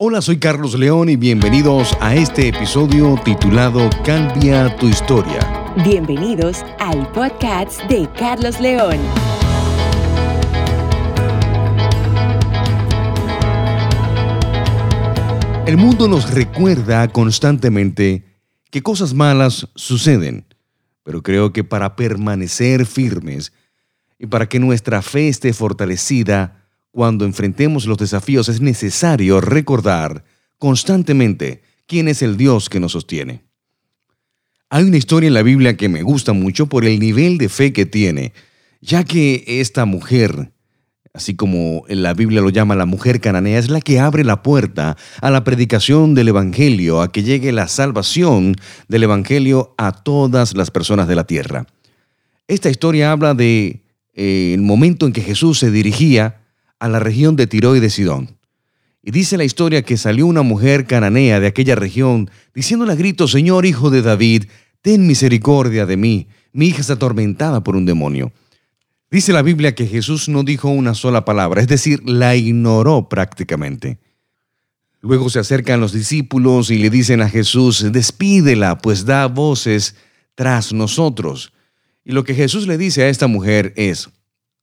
Hola, soy Carlos León y bienvenidos a este episodio titulado Cambia tu historia. Bienvenidos al podcast de Carlos León. El mundo nos recuerda constantemente que cosas malas suceden, pero creo que para permanecer firmes y para que nuestra fe esté fortalecida, cuando enfrentemos los desafíos es necesario recordar constantemente quién es el Dios que nos sostiene. Hay una historia en la Biblia que me gusta mucho por el nivel de fe que tiene, ya que esta mujer, así como la Biblia lo llama la mujer cananea, es la que abre la puerta a la predicación del Evangelio, a que llegue la salvación del Evangelio a todas las personas de la tierra. Esta historia habla de eh, momento en que Jesús se dirigía a la región de Tiro y de Sidón. Y dice la historia que salió una mujer cananea de aquella región, diciéndole a grito, Señor Hijo de David, ten misericordia de mí, mi hija está atormentada por un demonio. Dice la Biblia que Jesús no dijo una sola palabra, es decir, la ignoró prácticamente. Luego se acercan los discípulos y le dicen a Jesús, despídela, pues da voces tras nosotros. Y lo que Jesús le dice a esta mujer es,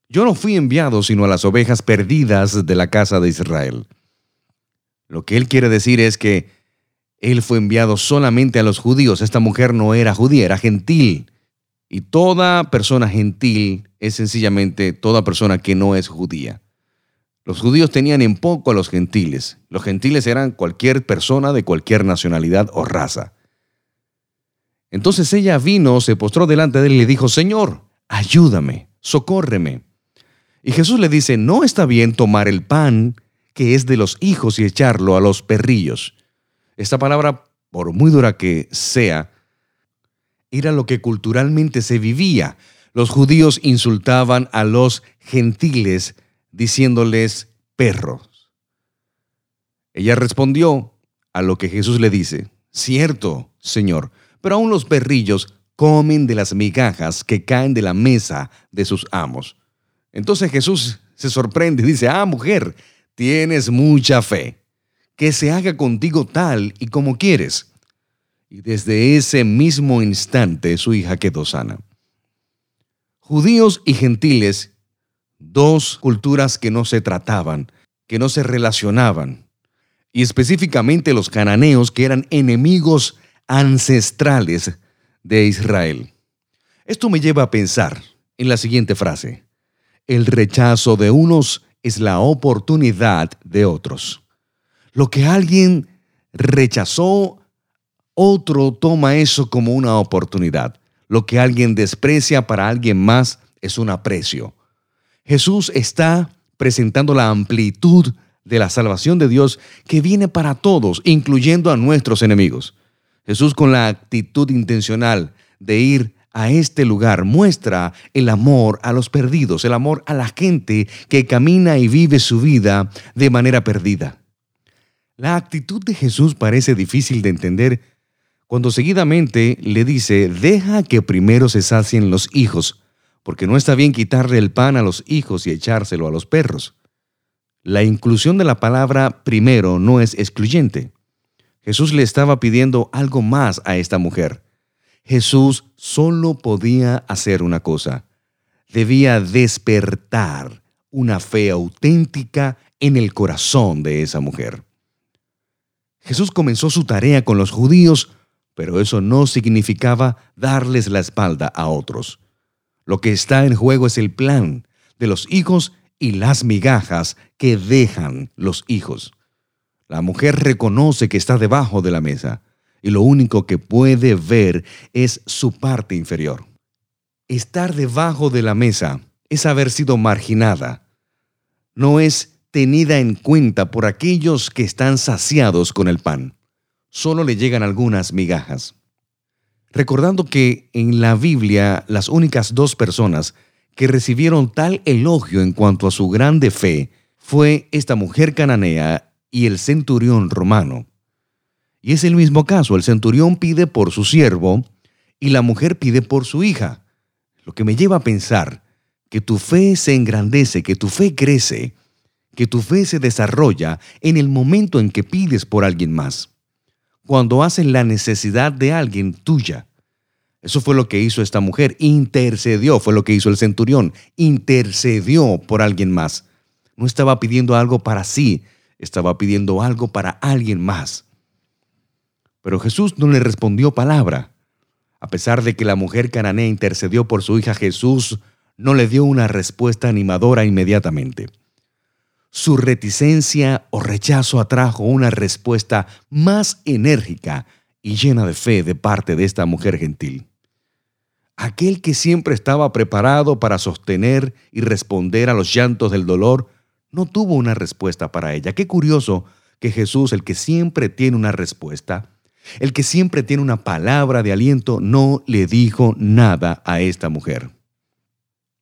yo no fui enviado sino a las ovejas perdidas de la casa de Israel. Lo que él quiere decir es que él fue enviado solamente a los judíos. Esta mujer no era judía, era gentil. Y toda persona gentil es sencillamente toda persona que no es judía. Los judíos tenían en poco a los gentiles. Los gentiles eran cualquier persona de cualquier nacionalidad o raza. Entonces ella vino, se postró delante de él y le dijo, Señor, ayúdame, socórreme. Y Jesús le dice, no está bien tomar el pan que es de los hijos y echarlo a los perrillos. Esta palabra, por muy dura que sea, era lo que culturalmente se vivía. Los judíos insultaban a los gentiles diciéndoles perros. Ella respondió a lo que Jesús le dice, cierto, Señor, pero aún los perrillos comen de las migajas que caen de la mesa de sus amos. Entonces Jesús se sorprende y dice, ah, mujer, tienes mucha fe, que se haga contigo tal y como quieres. Y desde ese mismo instante su hija quedó sana. Judíos y gentiles, dos culturas que no se trataban, que no se relacionaban, y específicamente los cananeos que eran enemigos ancestrales de Israel. Esto me lleva a pensar en la siguiente frase. El rechazo de unos es la oportunidad de otros. Lo que alguien rechazó, otro toma eso como una oportunidad. Lo que alguien desprecia para alguien más es un aprecio. Jesús está presentando la amplitud de la salvación de Dios que viene para todos, incluyendo a nuestros enemigos. Jesús con la actitud intencional de ir a este lugar muestra el amor a los perdidos, el amor a la gente que camina y vive su vida de manera perdida. La actitud de Jesús parece difícil de entender cuando seguidamente le dice, deja que primero se sacien los hijos, porque no está bien quitarle el pan a los hijos y echárselo a los perros. La inclusión de la palabra primero no es excluyente. Jesús le estaba pidiendo algo más a esta mujer. Jesús solo podía hacer una cosa. Debía despertar una fe auténtica en el corazón de esa mujer. Jesús comenzó su tarea con los judíos, pero eso no significaba darles la espalda a otros. Lo que está en juego es el plan de los hijos y las migajas que dejan los hijos. La mujer reconoce que está debajo de la mesa y lo único que puede ver es su parte inferior. Estar debajo de la mesa es haber sido marginada. No es tenida en cuenta por aquellos que están saciados con el pan. Solo le llegan algunas migajas. Recordando que en la Biblia las únicas dos personas que recibieron tal elogio en cuanto a su grande fe fue esta mujer cananea y el centurión romano. Y es el mismo caso, el centurión pide por su siervo y la mujer pide por su hija. Lo que me lleva a pensar que tu fe se engrandece, que tu fe crece, que tu fe se desarrolla en el momento en que pides por alguien más, cuando haces la necesidad de alguien tuya. Eso fue lo que hizo esta mujer, intercedió, fue lo que hizo el centurión, intercedió por alguien más. No estaba pidiendo algo para sí, estaba pidiendo algo para alguien más. Pero Jesús no le respondió palabra. A pesar de que la mujer cananea intercedió por su hija, Jesús no le dio una respuesta animadora inmediatamente. Su reticencia o rechazo atrajo una respuesta más enérgica y llena de fe de parte de esta mujer gentil. Aquel que siempre estaba preparado para sostener y responder a los llantos del dolor, no tuvo una respuesta para ella. Qué curioso que Jesús, el que siempre tiene una respuesta, el que siempre tiene una palabra de aliento, no le dijo nada a esta mujer.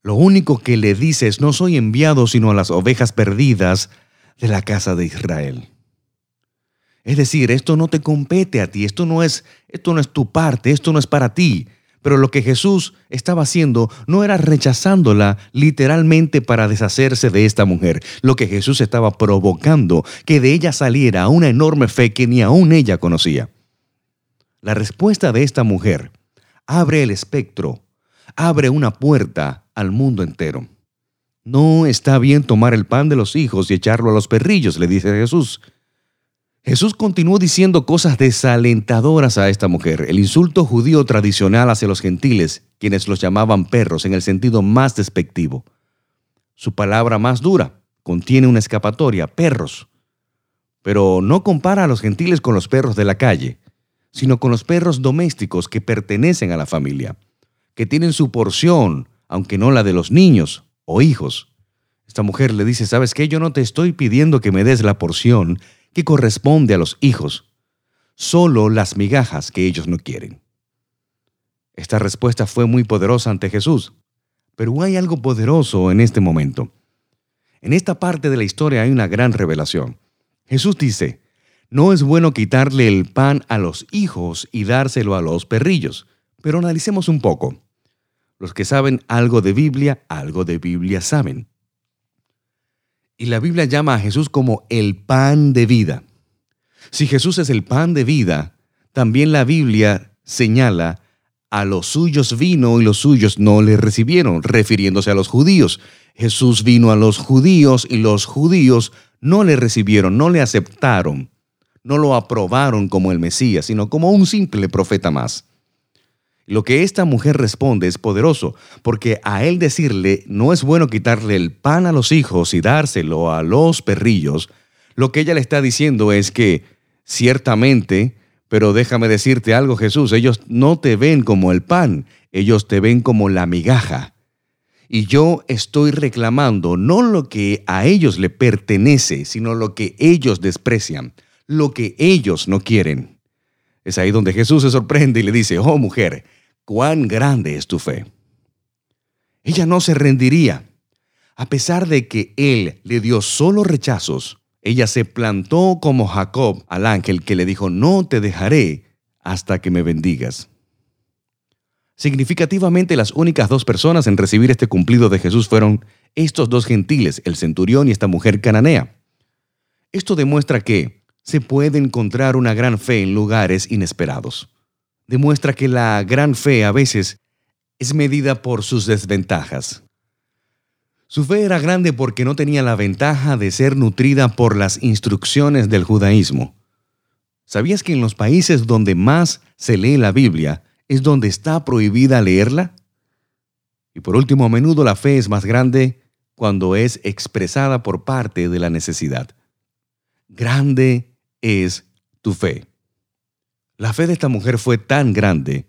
Lo único que le dice es, no soy enviado sino a las ovejas perdidas de la casa de Israel. Es decir, esto no te compete a ti, esto no es, esto no es tu parte, esto no es para ti. Pero lo que Jesús estaba haciendo no era rechazándola literalmente para deshacerse de esta mujer. Lo que Jesús estaba provocando que de ella saliera una enorme fe que ni aún ella conocía. La respuesta de esta mujer abre el espectro, abre una puerta al mundo entero. No está bien tomar el pan de los hijos y echarlo a los perrillos, le dice Jesús. Jesús continuó diciendo cosas desalentadoras a esta mujer, el insulto judío tradicional hacia los gentiles, quienes los llamaban perros en el sentido más despectivo. Su palabra más dura contiene una escapatoria, perros. Pero no compara a los gentiles con los perros de la calle, sino con los perros domésticos que pertenecen a la familia, que tienen su porción aunque no la de los niños o hijos. Esta mujer le dice, ¿sabes qué? Yo no te estoy pidiendo que me des la porción que corresponde a los hijos, solo las migajas que ellos no quieren. Esta respuesta fue muy poderosa ante Jesús, pero hay algo poderoso en este momento. En esta parte de la historia hay una gran revelación. Jesús dice, no es bueno quitarle el pan a los hijos y dárselo a los perrillos, pero analicemos un poco. Los que saben algo de Biblia, algo de Biblia saben. Y la Biblia llama a Jesús como el pan de vida. Si Jesús es el pan de vida, también la Biblia señala a los suyos vino y los suyos no le recibieron, refiriéndose a los judíos. Jesús vino a los judíos y los judíos no le recibieron, no le aceptaron, no lo aprobaron como el Mesías, sino como un simple profeta más. Lo que esta mujer responde es poderoso, porque a él decirle no es bueno quitarle el pan a los hijos y dárselo a los perrillos, lo que ella le está diciendo es que ciertamente, pero déjame decirte algo Jesús, ellos no te ven como el pan, ellos te ven como la migaja. Y yo estoy reclamando no lo que a ellos le pertenece, sino lo que ellos desprecian, lo que ellos no quieren. Es ahí donde Jesús se sorprende y le dice, oh mujer, cuán grande es tu fe. Ella no se rendiría. A pesar de que él le dio solo rechazos, ella se plantó como Jacob al ángel que le dijo, no te dejaré hasta que me bendigas. Significativamente las únicas dos personas en recibir este cumplido de Jesús fueron estos dos gentiles, el centurión y esta mujer cananea. Esto demuestra que se puede encontrar una gran fe en lugares inesperados demuestra que la gran fe a veces es medida por sus desventajas. Su fe era grande porque no tenía la ventaja de ser nutrida por las instrucciones del judaísmo. ¿Sabías que en los países donde más se lee la Biblia es donde está prohibida leerla? Y por último, a menudo la fe es más grande cuando es expresada por parte de la necesidad. Grande es tu fe. La fe de esta mujer fue tan grande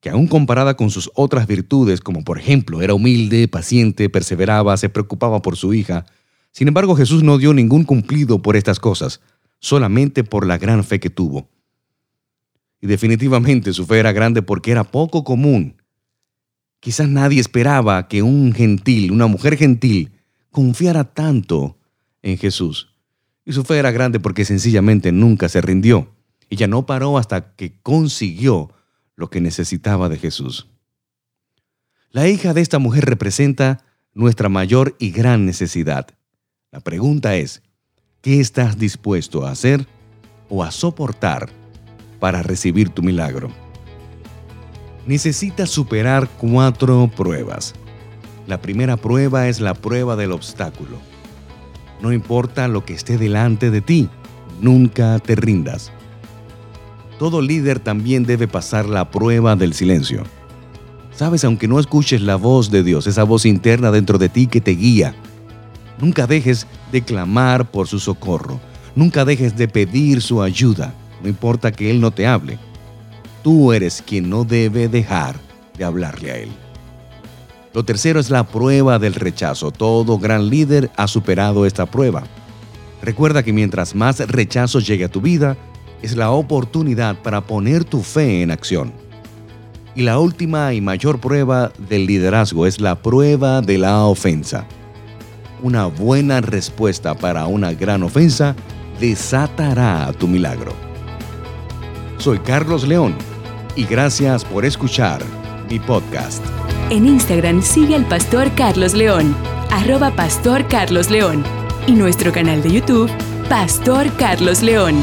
que aún comparada con sus otras virtudes, como por ejemplo era humilde, paciente, perseveraba, se preocupaba por su hija, sin embargo Jesús no dio ningún cumplido por estas cosas, solamente por la gran fe que tuvo. Y definitivamente su fe era grande porque era poco común. Quizás nadie esperaba que un gentil, una mujer gentil, confiara tanto en Jesús. Y su fe era grande porque sencillamente nunca se rindió. Ella no paró hasta que consiguió lo que necesitaba de Jesús. La hija de esta mujer representa nuestra mayor y gran necesidad, La pregunta es, ¿qué estás dispuesto a hacer o a soportar para recibir tu milagro? Necesitas superar cuatro pruebas. La primera prueba es la prueba del obstáculo. No importa lo que esté delante de ti, nunca te rindas. Todo líder también debe pasar la prueba del silencio. Sabes, aunque no escuches la voz de Dios, esa voz interna dentro de ti que te guía, nunca dejes de clamar por su socorro. Nunca dejes de pedir su ayuda. No importa que Él no te hable. Tú eres quien no debe dejar de hablarle a Él. Lo tercero es la prueba del rechazo. Todo gran líder ha superado esta prueba. Recuerda que mientras más rechazo llegue a tu vida, es la oportunidad para poner tu fe en acción. Y la última y mayor prueba del liderazgo es la prueba de la ofensa. Una buena respuesta para una gran ofensa desatará tu milagro. Soy Carlos León y gracias por escuchar mi podcast. En Instagram sigue al pastor Carlos León, arroba pastor Carlos León, y nuestro canal de YouTube, Pastor Carlos León.